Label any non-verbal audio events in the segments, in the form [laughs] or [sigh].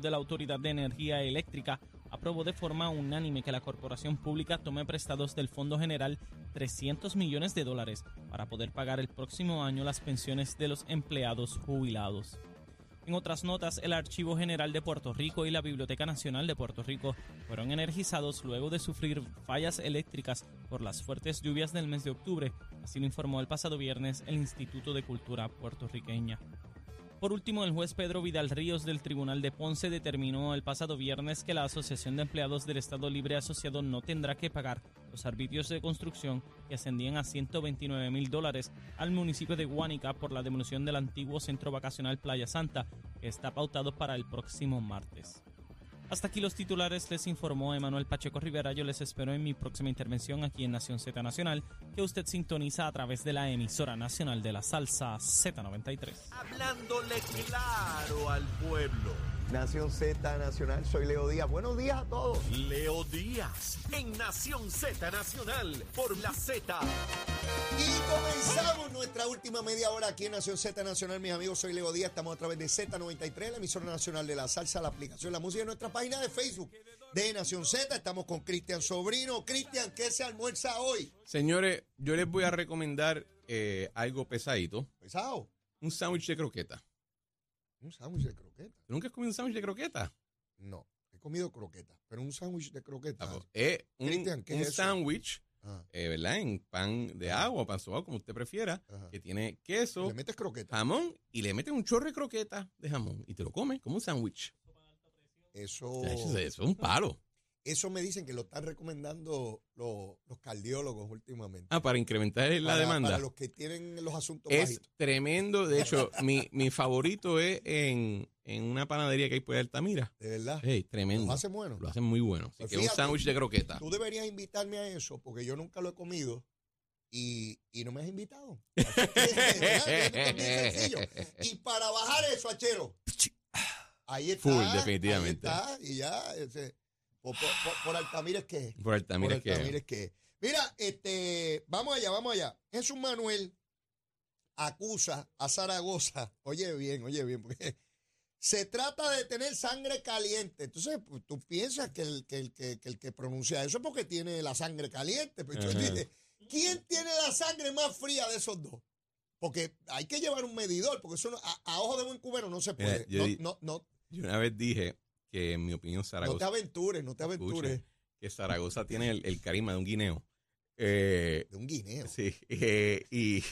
De la Autoridad de Energía Eléctrica aprobó de forma unánime que la corporación pública tome prestados del Fondo General 300 millones de dólares para poder pagar el próximo año las pensiones de los empleados jubilados. En otras notas, el Archivo General de Puerto Rico y la Biblioteca Nacional de Puerto Rico fueron energizados luego de sufrir fallas eléctricas por las fuertes lluvias del mes de octubre, así lo informó el pasado viernes el Instituto de Cultura puertorriqueña. Por último, el juez Pedro Vidal Ríos del Tribunal de Ponce determinó el pasado viernes que la Asociación de Empleados del Estado Libre Asociado no tendrá que pagar los arbitrios de construcción que ascendían a 129 mil dólares al municipio de Guánica por la demolición del antiguo centro vacacional Playa Santa, que está pautado para el próximo martes. Hasta aquí los titulares, les informó Emanuel Pacheco Rivera. Yo les espero en mi próxima intervención aquí en Nación Z Nacional, que usted sintoniza a través de la emisora nacional de la salsa Z93. Hablándole claro al pueblo. Nación Z Nacional, soy Leo Díaz. Buenos días a todos. Leo Díaz, en Nación Z Nacional, por la Z. Y comenzamos nuestra última media hora aquí en Nación Z Nacional. Mis amigos, soy Leo Díaz. Estamos a través de Z93, la emisora nacional de la salsa, la aplicación, la música en nuestra página de Facebook de Nación Z. Estamos con Cristian Sobrino. Cristian, ¿qué se almuerza hoy? Señores, yo les voy a recomendar eh, algo pesadito. ¿Pesado? Un sándwich de croqueta. Un sándwich de croqueta. ¿Nunca has comido un sándwich de croqueta? No, he comido croqueta, pero un sándwich de croqueta. Ah, pues, es un, Cristian, ¿qué un es eso? sándwich, Ah, eh, ¿verdad? En pan de agua pan sobao, como usted prefiera, Ajá. que tiene queso, Le metes croqueta. jamón y le mete un chorro de croqueta de jamón y te lo comes como un sándwich. Eso, eso es un palo. Eso me dicen que lo están recomendando los, los cardiólogos últimamente. Ah, para incrementar la Para- demanda. Para los que tienen los asuntos Es bajitos. tremendo. De hecho, mi, mi favorito es en, en una panadería que hay por Altamira. De verdad. Hey, tremendo. Los hacen buenos. Lo hacen muy bueno. Así Pues que un sándwich de croqueta. Tú deberías invitarme a eso porque yo nunca lo he comido y, y no me has invitado. Así que, [laughs] sencillo. Y para bajar eso, Achero. Ahí está. Full, definitivamente. Ahí está. Y ya. ese, por, por, por- Altamira es que. Por Altamira por es que. Es que. Mira, este, vamos allá, vamos allá. Jesús Manuel acusa a Zaragoza. Oye bien, oye bien, porque se trata de tener sangre caliente. Entonces, pues, tú piensas que el que, el, que, que el que pronuncia eso es porque tiene la sangre caliente. Pero entonces Ajá. dice, ¿quién tiene la sangre más fría de esos dos? Porque hay que llevar un medidor, porque eso no- a, a ojo de buen cubero no se Mira, puede. yo no, di- no, no, Yo una vez dije que, en mi opinión, no te Zaragoza, aventures, no te aventures. Escuche. que Zaragoza tiene el, el carisma de un guineo. Eh, De un guineo. sí, eh, y,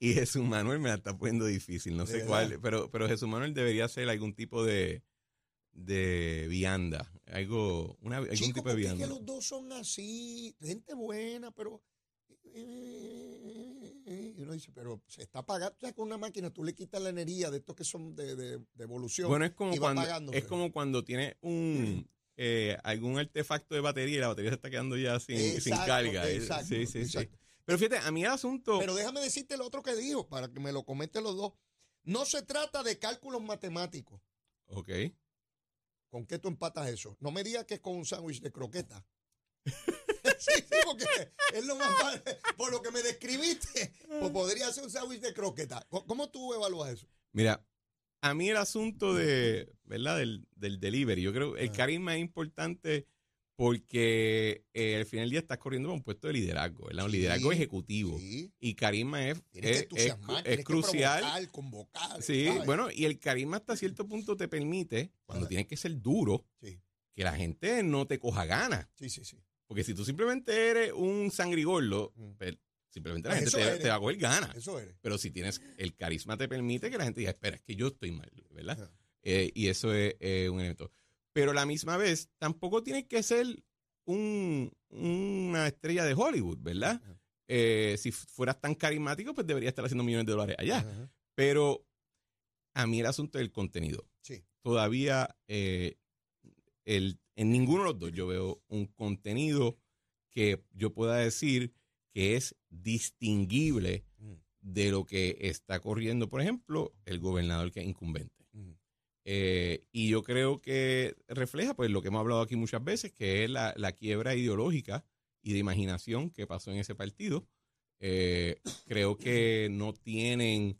y Jesús Manuel me la está poniendo difícil, no ¿De sé verdad? cuál, pero, pero Jesús Manuel debería ser algún tipo de, de vianda, algo, una, algún Chico, tipo de porque es vianda. que los dos son así, gente buena, pero... Y uno dice, pero se está pagando, o sea, con una máquina tú le quitas la energía de estos que son de, de, de evolución. Bueno, es como cuando, es como cuando tiene un eh, algún artefacto de batería y la batería se está quedando ya sin, sin carga. Eh, exacto, sí, sí, sí. exacto. Pero fíjate, a mí el asunto. Pero déjame decirte lo otro que dijo, para que me lo comenten los dos. No se trata de cálculos matemáticos. ok. ¿Con qué tú empatas eso? No me digas que es con un sándwich de croqueta. [laughs] sí, sí, porque es lo más fácil. Por lo que me describiste, pues podría ser un sándwich de croqueta. ¿Cómo- ¿Cómo tú evalúas eso? Mira, a mí el asunto de, ¿verdad? Del, del delivery, yo creo el Ajá. carisma es importante porque eh, al final del día estás corriendo para un puesto de liderazgo, ¿verdad? Un Sí, liderazgo ejecutivo. Sí. Y carisma es, que es, es, que crucial. provocar, convocar. Sí, ¿sabes? bueno, y el carisma hasta cierto punto te permite, cuando tienes que ser duro, Sí, que la gente no te coja ganas. sí, sí. sí. Porque si tú simplemente eres un sangrigordo, Mm. pues, simplemente la Pues gente te, te va a coger ganas. Eso eres. Pero si tienes el carisma te permite que la gente diga, espera, es que yo estoy mal, ¿verdad? Eh, y eso es eh, un elemento. Pero a la misma vez, tampoco tienes que ser un- una estrella de Hollywood, ¿verdad? Eh, si fueras tan carismático, pues deberías estar haciendo millones de dólares allá. Ajá. Pero a mí el asunto del contenido. Sí. Todavía eh, el, en ninguno de los dos yo veo un contenido que yo pueda decir que es distinguible Mm. de lo que está corriendo, por ejemplo, el gobernador que es incumbente. Mm. Eh, y yo creo que refleja pues lo que hemos hablado aquí muchas veces, que es la, la quiebra ideológica y de imaginación que pasó en ese partido. Eh, creo que no tienen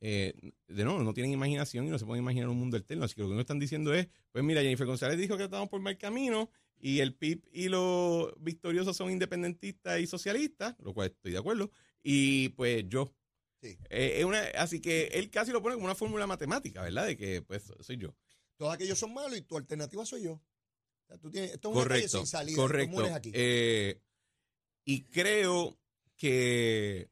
eh, de no, no tienen imaginación y no se pueden imaginar un mundo alterno. Así que lo que nos están diciendo es, pues mira, Jennifer González dijo que estamos por mal camino y el PIB y los victoriosos son independentistas y socialistas, lo cual estoy de acuerdo, y pues yo. Sí. Eh, es una, así que él casi lo pone como una fórmula matemática, ¿verdad? De que pues soy yo. Todos aquellos son malos y tu alternativa soy yo. O sea, tú tienes, esto es una calle Correcto, sin salida. correcto. ¿Cómo eres aquí? Eh, y creo que...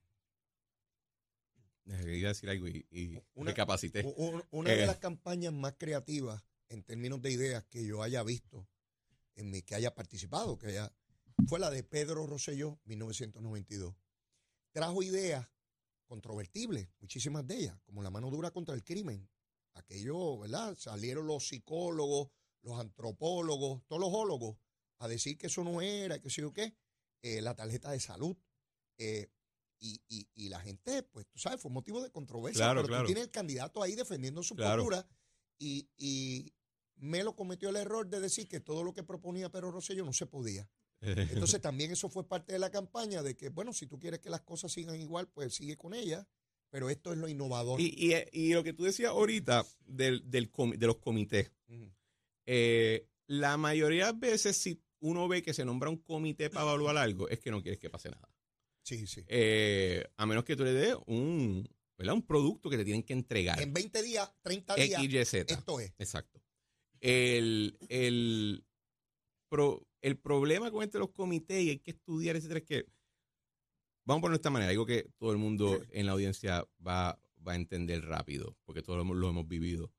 Eh, Iba a decir algo y, y Una- recapacité. Una Eh. de las campañas más creativas en términos de ideas que yo haya visto, en mi, que haya participado, que haya, fue la de Pedro Rosselló, 1992. Trajo ideas controvertibles, muchísimas de ellas, como la mano dura contra el crimen. Aquello, ¿verdad? Salieron los psicólogos, los antropólogos, todos los ólogos a decir que eso no era, que sé yo qué, eh, la tarjeta de salud. eh, y, y- y la gente, pues tú sabes, fue motivo de controversia. Claro, pero claro. tú tienes el candidato ahí defendiendo su Claro. postura y, y Melo cometió el error de decir que todo lo que proponía Pedro Rosselló no se podía. Entonces [laughs] también eso fue parte de la campaña de que, bueno, si tú quieres que las cosas sigan igual, pues sigue con ellas, pero esto es lo innovador. Y, y- y lo que tú decías ahorita del, del comi- de los comités, eh, la mayoría de las veces si uno ve que se nombra un comité para evaluar algo, es que no quieres que pase nada. Sí, sí. Eh, a menos que tú le des un, ¿verdad? un producto que te tienen que entregar. En 20 días, 30 días, X, Y, esto es. Exacto. El, el, pro- el problema con este de los comités y hay que estudiar, etcétera, es que, vamos a ponerlo de esta manera, algo que todo el mundo en la audiencia va, va a entender rápido, porque todos lo, hemos- lo hemos vivido.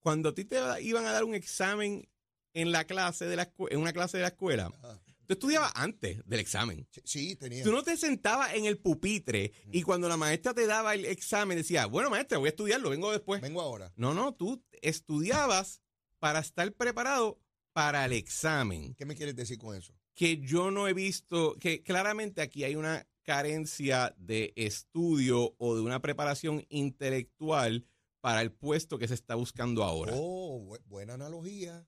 Cuando a ti te iban a dar un examen en la clase de la en una clase de la escuela, Ajá. Tú estudiabas antes del examen. Sí, Sí, tenía. Tú no te sentabas en el pupitre y cuando la maestra te daba el examen decía, bueno, maestra, voy a estudiarlo, vengo después. Vengo ahora. No, no, tú estudiabas para estar preparado para el examen. ¿Qué me quieres decir con eso? Que yo no he visto, que claramente aquí hay una carencia de estudio o de una preparación intelectual para el puesto que se está buscando ahora. Oh, bu- buena analogía.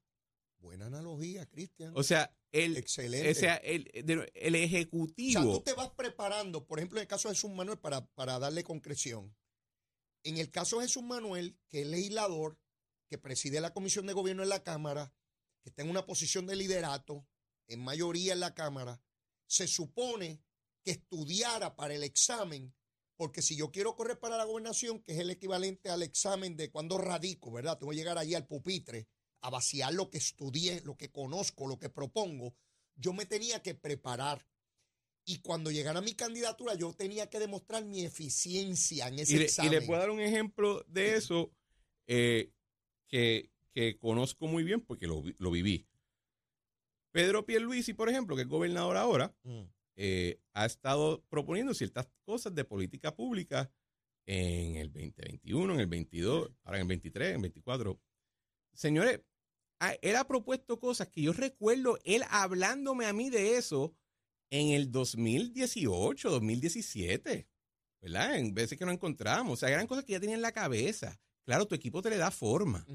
Buena analogía, Cristian. O sea, el, Excelente. o sea, el, el O sea, ejecutivo. tú te vas preparando, por ejemplo, en el caso de Jesús Manuel, para, para darle concreción. En el caso de Jesús Manuel, que es legislador, que preside la Comisión de Gobierno en la Cámara, que está en una posición de liderato, en mayoría en la Cámara, se supone que estudiara para el examen, porque si yo quiero correr para la gobernación, que es el equivalente al examen de cuando radico, ¿verdad? Tengo que llegar allí al pupitre a vaciar lo que estudié, lo que conozco, lo que propongo, yo me tenía que preparar. Y cuando llegara mi candidatura, yo tenía que demostrar mi eficiencia en ese Y le, y examen. le puedo dar un ejemplo de eso eh, que, que conozco muy bien porque lo, lo viví. Pedro Pierluisi, por ejemplo, que es gobernador ahora, Mm. eh, ha estado proponiendo ciertas cosas de política pública en el 2021, en el 22, ahora en el 23, en el 24. Señores, él ha propuesto cosas que yo recuerdo él hablándome a mí de eso en el 2018, 2017, ¿verdad? En veces que no encontramos. O sea, eran cosas que ya tenía en la cabeza. Claro, tu equipo te le da forma.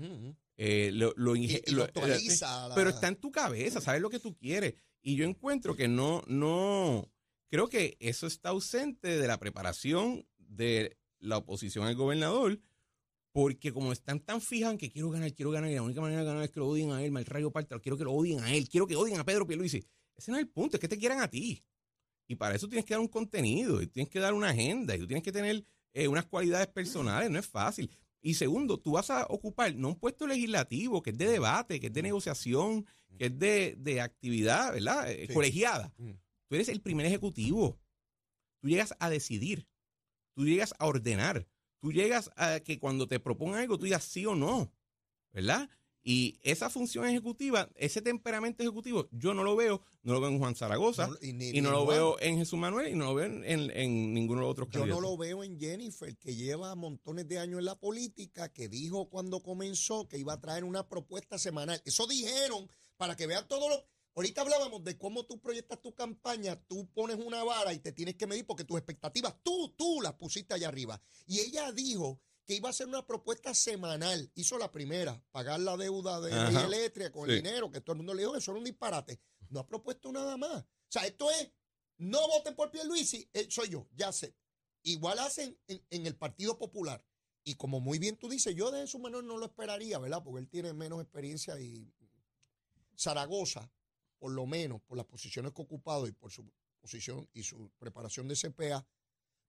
Eh, lo, Y, y actualiza. pero está en tu cabeza, sabes lo que tú quieres. Y yo encuentro que no, no, creo que eso está ausente de la preparación de la oposición al gobernador, porque como están tan fijados en que quiero ganar, quiero ganar, y la única manera de ganar es que lo odien a él, mal rayo parta, quiero que lo odien a él, quiero que odien a Pedro Pierluisi. Ese no es el punto, es que te quieran a ti. Y para eso tienes que dar un contenido, y tienes que dar una agenda, y tú tienes que tener eh, unas cualidades personales, no es fácil. Y segundo, tú vas a ocupar no un puesto legislativo, que es de debate, que es de negociación, que es de, de actividad, ¿verdad? Eh, Sí. Colegiada. Mm. Tú eres el primer ejecutivo. Tú llegas a decidir. Tú llegas a ordenar. Tú llegas a que cuando te propongan algo, tú digas sí o no. ¿Verdad? Y esa función ejecutiva, ese temperamento ejecutivo, yo no lo veo, no lo veo en Juan Zaragoza, No, y ni- y no lo Juan. veo en Jesús Manuel, y no lo veo en, en- en ninguno de los otros Yo no lo veo en Jennifer, que lleva montones de años en la política, que dijo cuando comenzó que iba a traer una propuesta semanal. Eso dijeron para que vean todo lo... Ahorita hablábamos de cómo tú proyectas tu campaña, tú pones una vara y te tienes que medir porque tus expectativas, tú, tú las pusiste allá arriba. Y ella dijo que iba a hacer una propuesta semanal. Hizo la primera, pagar la deuda de Ajá. eléctrica con el dinero, que todo el mundo le dijo, eso era un disparate. No ha propuesto nada más. O sea, esto es, no voten por Pierluisi, eh, soy yo, ya sé. Igual hacen en, en el Partido Popular. Y como muy bien tú dices, yo de su menor no lo esperaría, ¿verdad? Porque él tiene menos experiencia y Zaragoza, por lo menos por las posiciones que ha ocupado y por su posición y su preparación de CPA,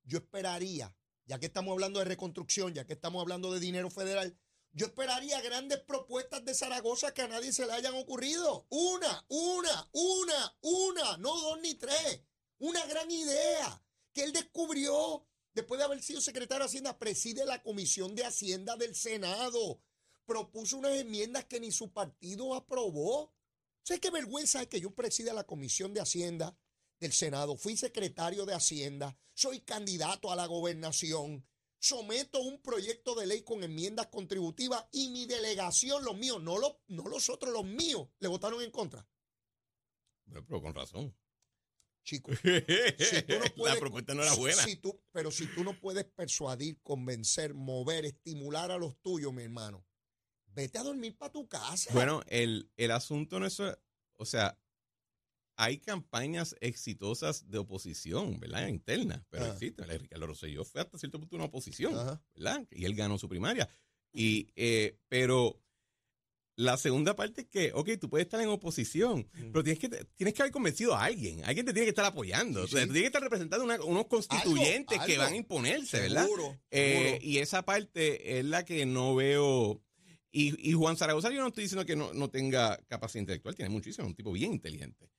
yo esperaría, ya que estamos hablando de reconstrucción, ya que estamos hablando de dinero federal, yo esperaría grandes propuestas de Zaragoza que a nadie se le hayan ocurrido. Una, una, una, una, no dos ni tres. Una gran idea que él descubrió después de haber sido secretario de Hacienda, preside la Comisión de Hacienda del Senado. Propuso unas enmiendas que ni su partido aprobó. ¿Sabes qué vergüenza es que yo presida la Comisión de Hacienda del Senado? Fui secretario de Hacienda, soy candidato a la gobernación, someto un proyecto de ley con enmiendas contributivas y mi delegación, los míos, no los, no los otros, los míos, le votaron en contra. Pero, con razón. Chico, si tú no [laughs] puedes, la propuesta no era buena. Si tú, pero si tú no puedes persuadir, convencer, mover, estimular a los tuyos, mi hermano, vete a dormir para tu casa. Bueno, el, el asunto no es, o sea, hay campañas exitosas de oposición, ¿verdad? Internas, pero Ajá. existen. Ricardo Rosselló fue hasta cierto punto una oposición, ¿verdad? Y él ganó su primaria. Y, eh, pero la segunda parte es que, ok, tú puedes estar en oposición, mm. pero tienes que, tienes que haber convencido a alguien. Alguien te tiene que estar apoyando. Sí, sí. tienes que estar representando unos constituyentes ¿Algo? que van a imponerse, ¿verdad? Seguro, eh, seguro. Y esa parte es la que no veo. Y, y Juan Zaragoza, yo no estoy diciendo que no, no tenga capacidad intelectual, tiene muchísimo, es un tipo bien inteligente.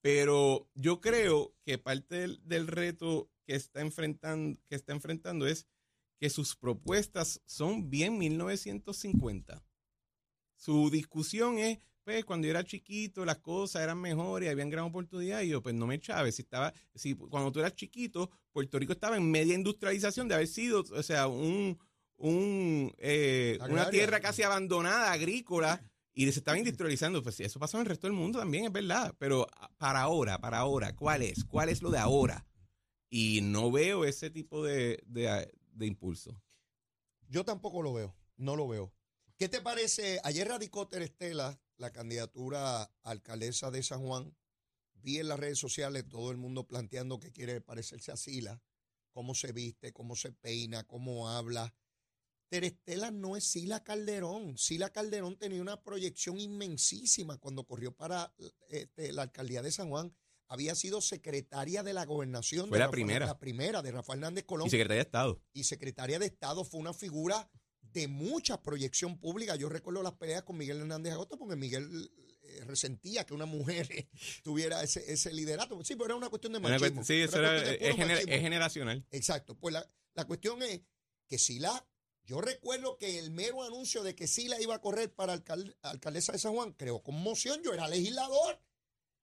Pero yo creo que parte del, del, reto que está, enfrentando, que está enfrentando es que sus propuestas son bien 1950. Su discusión es, pues, cuando yo era chiquito las cosas eran mejores habían gran oportunidad. Y yo, pues, no me echaba. Si estaba, si cuando tú eras chiquito, Puerto Rico estaba en media industrialización de haber sido, o sea, un, un eh, una tierra casi abandonada, agrícola y se estaban industrializando. Pues eso pasó en el resto del mundo también, es verdad. Pero ah, para ahora, para ahora, ¿cuál es? ¿Cuál es lo de ahora? Y no veo ese tipo de, de, de impulso. Yo tampoco lo veo, no lo veo. ¿Qué te parece? Ayer radicó Terestela la candidatura a alcaldesa de San Juan. Vi en las redes sociales todo el mundo planteando que quiere parecerse a Sila, cómo se viste, cómo se peina, cómo habla. Terestela no es Sila Calderón. Sila Calderón tenía una proyección inmensísima cuando corrió para este, la alcaldía de San Juan. Había sido secretaria de la gobernación. Fue la Rafael, primera. La primera de Rafael Hernández Colón. Y secretaria de Estado. Y secretaria de Estado fue una figura de mucha proyección pública. Yo recuerdo las peleas con Miguel Hernández Agosto porque Miguel eh, resentía que una mujer [laughs] tuviera ese, ese, liderato. Sí, pero era una cuestión de machismo. Sí, eso era, es, gener, es, generacional. Exacto. Pues la, la cuestión es que si la yo recuerdo que el mero anuncio de que Sila iba a correr para alcal alcaldesa de San Juan creó conmoción. Yo era legislador.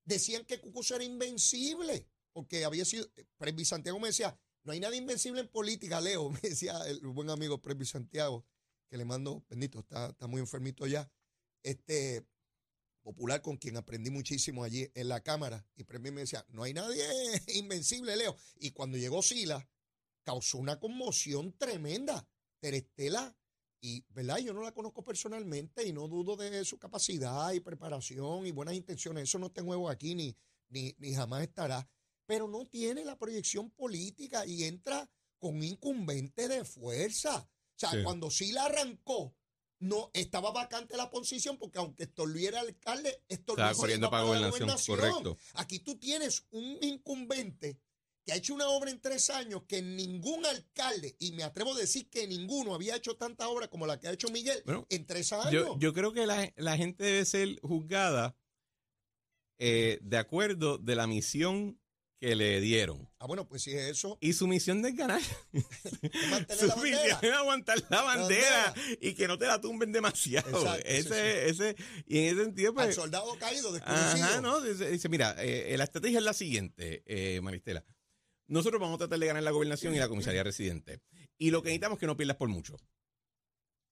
Decían que Cucuz era invencible, porque había sido. Presby Santiago me decía: no hay nada invencible en política, Leo. [laughs] Me decía el buen amigo Presby Santiago, que le mando, bendito, está, está muy enfermito ya. Este popular con quien aprendí muchísimo allí en la Cámara. Y Presby me decía: no hay nadie [laughs] invencible, Leo. Y cuando llegó Sila, causó una conmoción tremenda. Terestela, y verdad, yo no la conozco personalmente y no dudo de su capacidad y preparación y buenas intenciones. Eso no está en juego aquí ni, ni, ni jamás estará. Pero no tiene la proyección política y entra con incumbente de fuerza. O sea, sí. cuando sí la arrancó, no estaba vacante la posición porque aunque Estorluí era alcalde, Estorluí estaba corriendo para gobernación. gobernación. Correcto. Aquí tú tienes un incumbente que ha hecho una obra en tres años que ningún alcalde, y me atrevo a decir que ninguno había hecho tanta obra como la que ha hecho Miguel bueno, en tres años. Yo, yo creo que la, la, gente debe ser juzgada eh, de acuerdo de la misión que le dieron. Ah, bueno, pues si es eso. Y su misión [laughs] es ganar. su la misión es aguantar la bandera, bandera, y que no te la tumben demasiado. Exacto, ese, sí, sí. ese, y en ese sentido, pues. Al soldado caído, desconocido. Ajá, no, dice, dice mira, eh, la estrategia es la siguiente, eh, Maristela. Nosotros vamos a tratar de ganar la gobernación y la comisaría residente. Y lo que necesitamos es que no pierdas por mucho.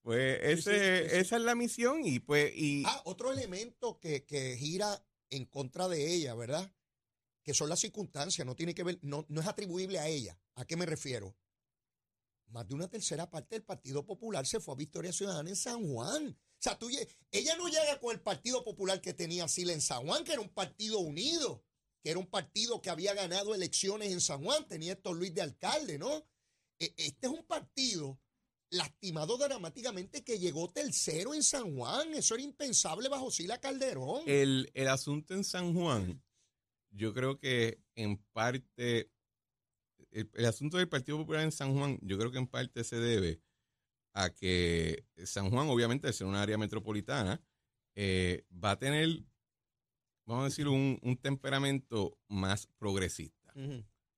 Pues ese, sí, sí, sí, esa es la misión y pues... Y... Ah, otro elemento que, que, gira en contra de ella, ¿verdad? Que son las circunstancias, no tiene que ver, no, no es atribuible a ella. ¿A qué me refiero? Más de una tercera parte del Partido Popular se fue a Victoria Ciudadana en San Juan. O sea, tú, ella no llega con el Partido Popular que tenía Sila en San Juan, que era un partido unido que era un partido que había ganado elecciones en San Juan, tenía esto Luis de alcalde, ¿no? Este es un partido, lastimado dramáticamente que llegó tercero en San Juan. Eso era impensable bajo Sila Calderón. El, el asunto en San Juan, yo creo que en parte, el, asunto del Partido Popular en San Juan, yo creo que en parte se debe a que San Juan, obviamente, al ser una área metropolitana, eh, va a tener, vamos a decir, un, un temperamento más progresista.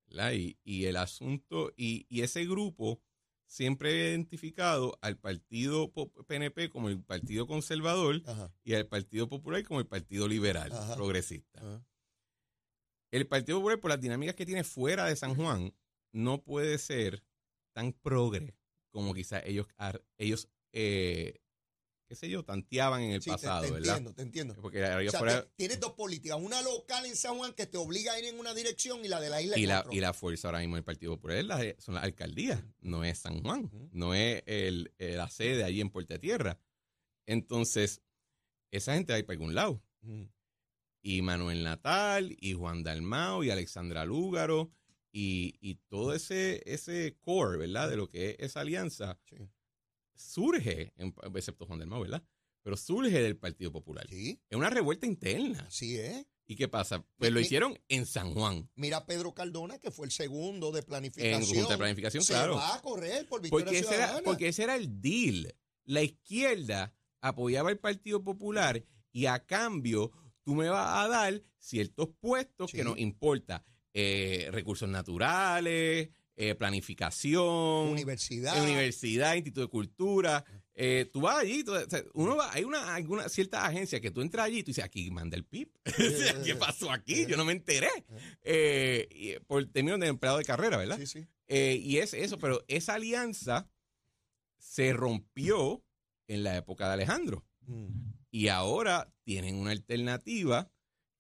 ¿verdad? Y, y el asunto, y, y ese grupo siempre ha identificado al partido PNP como el partido conservador Ajá, y al Partido Popular como el Partido Liberal, Ajá. progresista. ajá. El Partido Popular, por las dinámicas que tiene fuera de San Juan, no puede ser tan progre como quizás ellos, ellos eh, qué sé yo, tanteaban en el Sí, te- pasado, te, ¿verdad? entiendo, te entiendo. Porque ahí O sea, afuera- te- tienes dos políticas, una local en San Juan que te obliga a ir en una dirección y la de la isla y la, y la fuerza ahora mismo del Partido Popular la- son las alcaldías, no es San Juan, no es el, eh, la sede allí en Puerta Tierra. Entonces, esa gente va a ir para algún lado. Y Manuel Natal, y Juan Dalmao, y Alexandra Lúgaro, y, y todo ese, ese core, ¿verdad? De lo que es esa alianza, Sí. Surge, en- excepto Juan Dalmao, ¿verdad? Pero surge del Partido Popular. Sí, Es una revuelta interna. así es. ¿Y qué pasa? Pues lo hicieron en San Juan, Mira a Pedro Cardona, que fue el segundo de en planificación. Junta de Planificación, Se claro. va a correr por Victoria Porque ese, era, porque ese era el deal. La izquierda apoyaba al Partido Popular y a cambio tú me vas a dar ciertos puestos Sí. que nos importa. Eh, recursos naturales, eh, planificación, Universidad. eh, universidad, instituto de cultura. Eh, tú vas allí, tú- o sea, uno va, hay una, alguna cierta agencia que tú entras allí y tú dices, aquí manda el PIB. [laughs] ¿Qué pasó aquí? Yo no me enteré. Eh, y por términos de empleado de carrera, ¿verdad? Sí, sí. Eh, y es eso, pero esa alianza se rompió en la época de Alejandro. Mm. Y ahora tienen una alternativa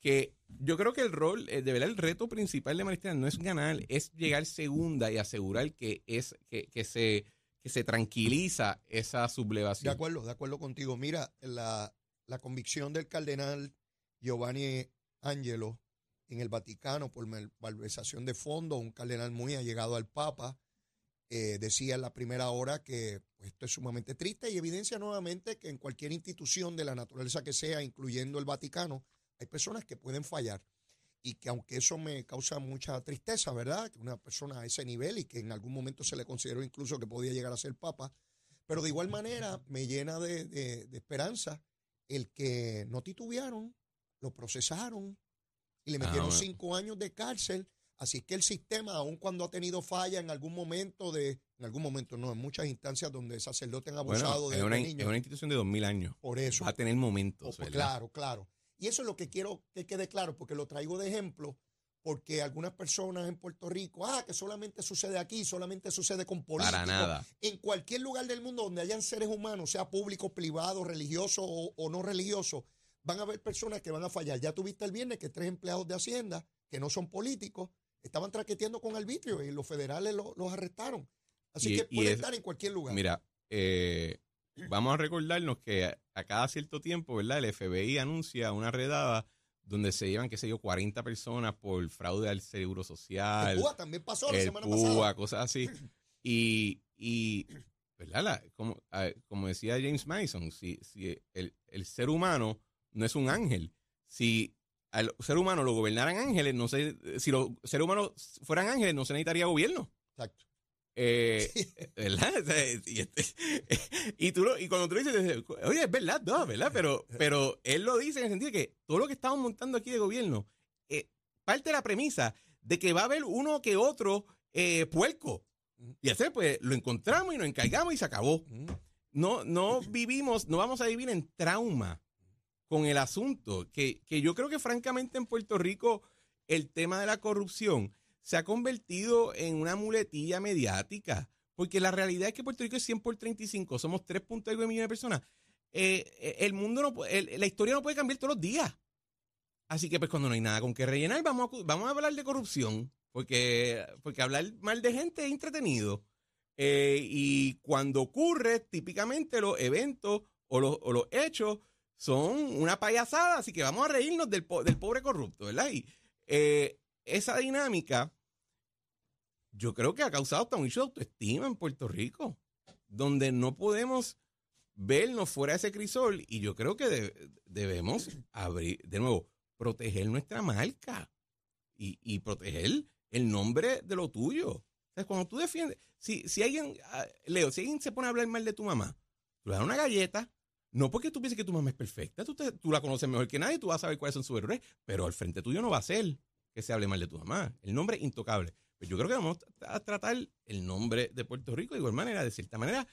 que yo creo que el rol, eh, de verdad, el reto principal de Maristina no es ganar, es llegar segunda y asegurar que, es, que, que se, que se tranquiliza esa De sublevación. acuerdo, de acuerdo contigo. Mira, la, la convicción del cardenal Giovanni Angelo en el Vaticano por mal- malversación de fondos, un cardenal muy allegado al Papa, eh, decía en la primera hora que pues, esto es sumamente triste y evidencia nuevamente que en cualquier institución de la naturaleza que sea, incluyendo el Vaticano, hay personas que pueden fallar. Y que aunque eso me causa mucha tristeza, ¿verdad? Que una persona a ese nivel y que en algún momento se le consideró incluso que podía llegar a ser papa, pero de igual manera me llena de, de- de esperanza el que no titubearon, lo procesaron y le Ah, metieron bueno. cinco años de cárcel. Así que el sistema, aun cuando ha tenido falla en algún momento de, en algún momento no, en muchas instancias donde sacerdotes han abusado Bueno, de, es una, es una institución de 2000 años. por eso. Va a tener momentos, pues, claro, claro. Y eso es lo que quiero que quede claro, porque lo traigo de ejemplo, porque algunas personas en Puerto Rico, ah, que solamente sucede aquí, solamente sucede con políticos. Para nada. En cualquier lugar del mundo donde hayan seres humanos, sea público, privado, religioso o, o no religioso, van a haber personas que van a fallar. Ya tuviste el viernes que tres empleados de Hacienda, que no son políticos, estaban traqueteando con arbitrio y los federales lo- los arrestaron. Así Y- que puede es- estar en cualquier lugar. Mira, eh, vamos a recordarnos que a, cada cierto tiempo, ¿verdad? El FBI anuncia una redada donde se llevan, qué sé yo, 40 personas por fraude al seguro en social, Cuba también pasó la el semana PUA, pasada. cosas así. Y, y ¿verdad? La- como, como decía James Madison, si, si el, el ser humano no es un ángel, si al ser humano lo gobernaran ángeles, no sé, si los seres humanos fueran ángeles, no se necesitaría gobierno. Exacto. Eh, [laughs] ¿Verdad? O sea, y, este- y tú lo- y cuando tú lo dices, oye, es verdad, no, ¿verdad? Pero, [laughs] pero él lo dice en el sentido de que todo lo que estamos montando aquí de gobierno eh, parte de la premisa de que va a haber uno que otro eh, puerco. Y hacer, pues, lo encontramos y nos encargamos y se acabó. No, no vivimos, no vamos a vivir en trauma con el asunto. Que, que yo creo que, francamente, en Puerto Rico, el tema de la corrupción se ha convertido en una muletilla mediática. Porque la realidad es que Puerto Rico es 100 por 35, somos 3.9 millones de personas. Eh, eh, el mundo no la historia no puede cambiar todos los días. Así que pues cuando no hay nada con que rellenar, vamos a, vamos a hablar de corrupción. Porque, porque hablar mal de gente es entretenido. Eh, y cuando ocurre, típicamente los eventos o los, o los hechos son una payasada, así que vamos a reírnos del, del pobre corrupto, ¿verdad? Y esa dinámica, yo creo que ha causado hasta un issue de autoestima en Puerto Rico. donde no podemos vernos fuera de ese crisol y yo creo que de- debemos abrir, de nuevo, proteger nuestra marca y, y proteger el nombre de lo tuyo. O cuando tú defiendes, si, si alguien, ah, Leo, si alguien se pone a hablar mal de tu mamá, tú le das una galleta, no porque tú pienses que tu mamá es perfecta, tú, te- tú la conoces mejor que nadie, tú vas a saber cuáles son sus errores, pero al frente tuyo no va a ser que se hable mal de tu mamá. El nombre es intocable. Pues yo creo que vamos a tratar el nombre de Puerto Rico de igual manera, de cierta manera,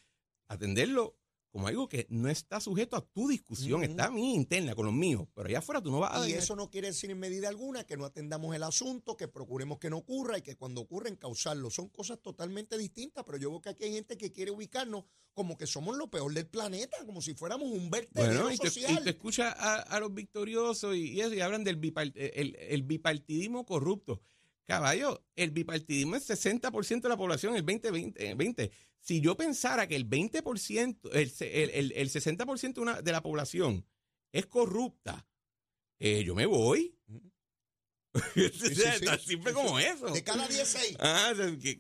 atenderlo como algo que no está sujeto a tu discusión, está a mí interna con los míos, pero allá afuera tú no vas a... Y eso no quiere decir en medida alguna que no atendamos el asunto, que procuremos que no ocurra y que cuando ocurra encauzarlo. Son cosas totalmente distintas, pero yo veo que aquí hay gente que quiere ubicarnos como que somos lo peor del planeta, como si fuéramos un vertedero Bueno, y te, social. y te escucha a, a los victoriosos y, y eso, y hablan del bipart- el, el bipartidismo corrupto. Caballo, el bipartidismo es 60% de la población, el 20, 20, 20. Si yo pensara que el 20%, el, el, el, el 60% de, una- de la población es corrupta, eh, yo me voy. [laughs] O sea, sí, tan sí, simple sí, como sí. eso. De cada 10, 6. Ah,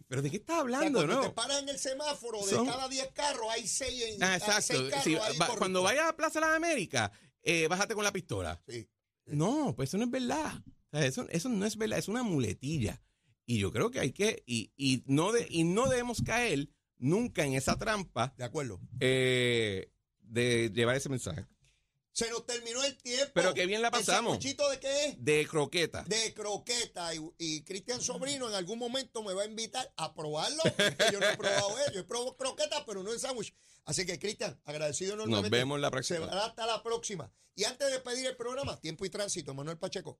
pero ¿de qué estás O sea, hablando, cuando no? te paras en el semáforo, de Son- cada 10 carros hay 6 Ah, exacto. Sí, va- cuando vayas a Plaza de las Américas, eh, bájate con la pistola. Sí. No, pues eso no es verdad. Sea, eso, eso no es verdad, es una muletilla. Y yo creo que hay que, y, y no, de, y no debemos caer nunca en esa trampa De acuerdo. eh, de llevar ese mensaje. Se nos terminó el tiempo. Pero qué bien la pasamos. ¿El de qué es? De croqueta. de croqueta y, y Cristian Sobrino en algún momento me va a invitar a probarlo [laughs] porque yo no he probado eso. Yo he probado croqueta, pero no en sándwich. Así que, Cristian, agradecido Nos enormemente. vemos la Se próxima. verá hasta la próxima. Y antes de despedir el programa, tiempo y tránsito, Manuel Pacheco.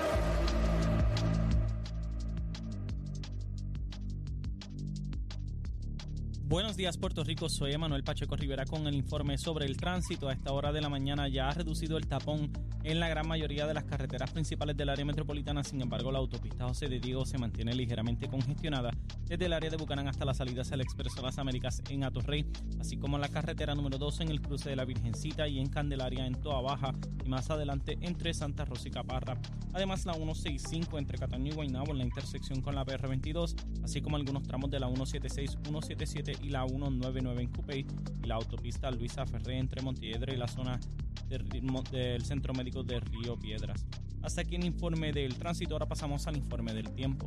Buenos días Puerto Rico, soy Emanuel Pacheco Rivera con el informe sobre el tránsito. A esta hora de la mañana ya ha reducido el tapón en la gran mayoría de las carreteras principales del área metropolitana, sin embargo la autopista José de Diego se mantiene ligeramente congestionada desde el área de Bucanán hasta la salida hacia el Expreso Las Américas en Atorrey, así como la carretera número 2 en el cruce de la Virgencita y en Candelaria en Toa Baja y más adelante entre Santa Rosa y Caparra. Además la 165 entre Cataño y Guaynabo en la intersección con la PR22, así como algunos tramos de la 176, 177 y la 199 en Cupey y la autopista Luisa Ferré entre Montiedra y la zona del Centro Médico de Río Piedras. Hasta aquí el informe del tránsito, ahora pasamos al informe del tiempo.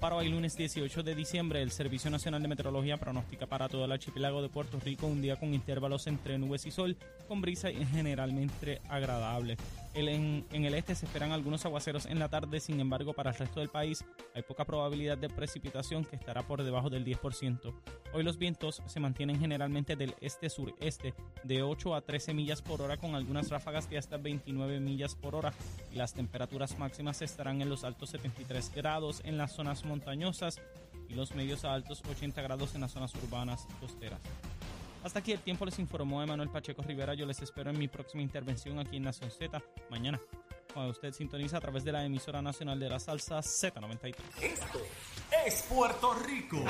Para hoy lunes 18 de diciembre, el Servicio Nacional de Meteorología pronostica para todo el archipiélago de Puerto Rico un día con intervalos entre nubes y sol, con brisa y generalmente agradable. En, en el este se esperan algunos aguaceros en la tarde, sin embargo, para el resto del país hay poca probabilidad de precipitación que estará por debajo del 10%. Hoy los vientos se mantienen generalmente del este-sureste de 8 a 13 millas por hora con algunas ráfagas de hasta 29 millas por hora las temperaturas máximas estarán en los altos 73 grados en las zonas montañosas y los medios a altos 80 grados en las zonas urbanas costeras. Hasta aquí el tiempo les informó Emanuel Pacheco Rivera. Yo les espero en mi próxima intervención aquí en Nación Z mañana. Cuando usted sintoniza a través de la emisora nacional de la salsa Z93. Esto es Puerto Rico.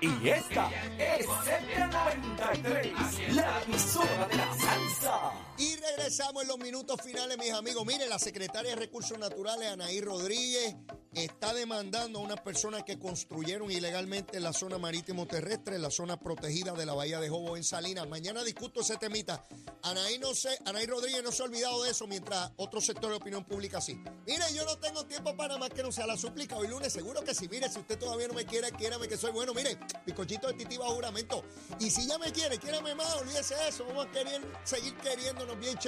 Y esta es Z93, la emisora de la salsa. Y regresamos en los minutos finales, mis amigos. Mire, la secretaria de Recursos Naturales, Anaí Rodríguez, está demandando a unas personas que construyeron ilegalmente en la zona marítimo terrestre, la zona protegida de la Bahía de Jobo en Salinas. Mañana discuto ese temita. Anaí, no sé, Anaí Rodríguez no se ha olvidado de eso, mientras otro sector de opinión pública sí. Mire, yo no tengo tiempo para más que no sea la súplica. Hoy lunes, seguro que sí. Mire, si usted todavía no me quiere, quiérame que soy bueno. Mire, bizcochito de titi bajo juramento. Y si ya me quiere, quiérame más, olvídese de eso. Vamos a querer, seguir queriéndonos bien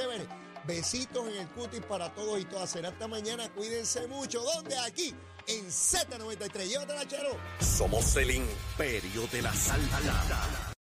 Besitos en el cutis para todos y todas. Será hasta mañana. Cuídense mucho. ¿Dónde? Aquí, en Z93. Llévatela, chero. Somos el imperio de la salsa.